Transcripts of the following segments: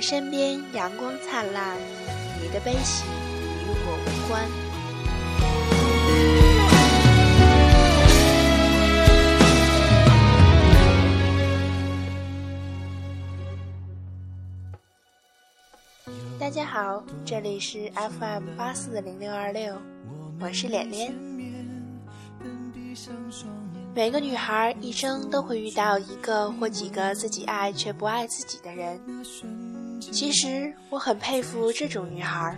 的身边阳光灿烂，你的悲喜与我无关。大家好，这里是 FM 八四零六二六，我是脸脸。每个女孩一生都会遇到一个或几个自己爱却不爱自己的人。其实我很佩服这种女孩，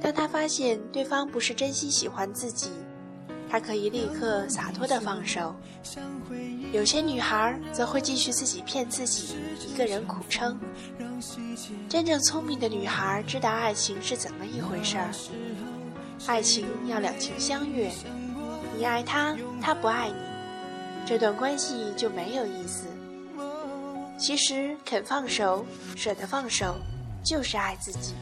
当她发现对方不是真心喜欢自己，她可以立刻洒脱的放手。有些女孩则会继续自己骗自己，一个人苦撑。真正聪明的女孩知道爱情是怎么一回事儿，爱情要两情相悦，你爱他，他不爱你，这段关系就没有意思。其实肯放手，舍得放手，就是爱自己。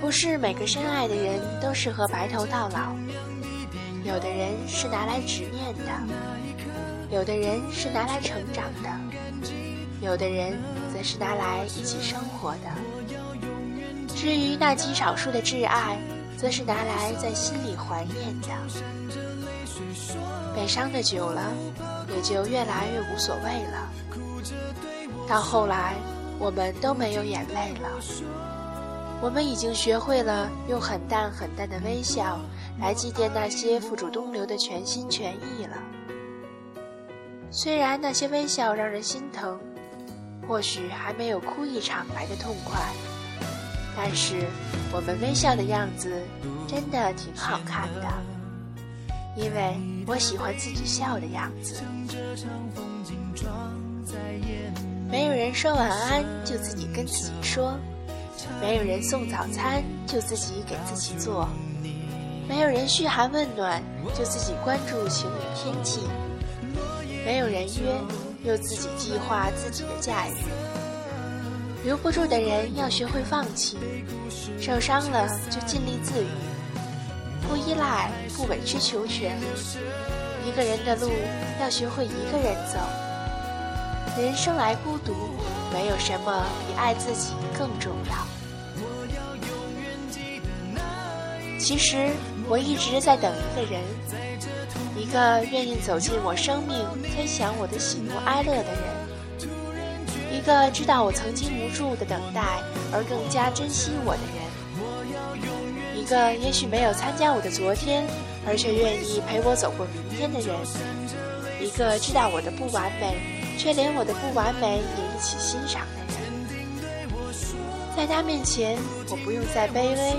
不是每个深爱的人都适合白头到老，有的人是拿来执念的，有的人是拿来成长的，有的人则是拿来一起生活的。至于那极少数的挚爱，则是拿来在心里怀念的。悲伤的久了。也就越来越无所谓了。到后来，我们都没有眼泪了。我们已经学会了用很淡很淡的微笑来祭奠那些付诸东流的全心全意了。虽然那些微笑让人心疼，或许还没有哭一场来的痛快，但是我们微笑的样子真的挺好看的。因为我喜欢自己笑的样子。没有人说晚安，就自己跟自己说；没有人送早餐，就自己给自己做；没有人嘘寒问暖，就自己关注晴雨天气；没有人约，又自己计划自己的假日。留不住的人，要学会放弃；受伤了，就尽力自愈。不依赖，不委曲求全。一个人的路要学会一个人走。人生来孤独，没有什么比爱自己更重要。其实我一直在等一个人，一个愿意走进我生命，分享我的喜怒哀乐的人，一个知道我曾经无助的等待而更加珍惜我的人。一个也许没有参加我的昨天，而却愿意陪我走过明天的人；一个知道我的不完美，却连我的不完美也一起欣赏的人。在他面前，我不用再卑微，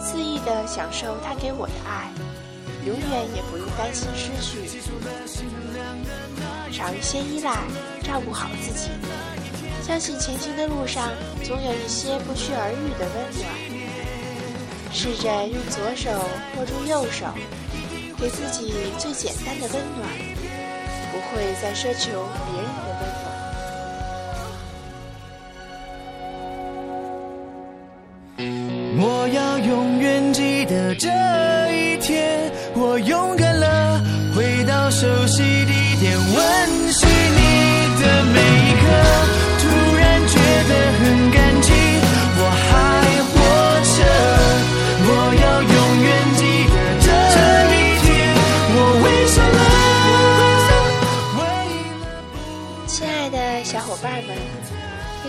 肆意的享受他给我的爱，永远也不用担心失去。少一些依赖，照顾好自己，相信前行的路上总有一些不期而遇的温暖。试着用左手握住右手，给自己最简单的温暖，不会再奢求别人的温暖。我要永远记得这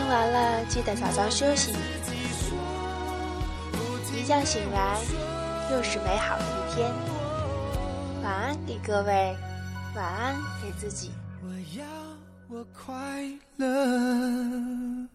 听完了记得早早休息。一觉醒来，又是美好的一天。晚安给各位，晚安给自己。我要我快乐。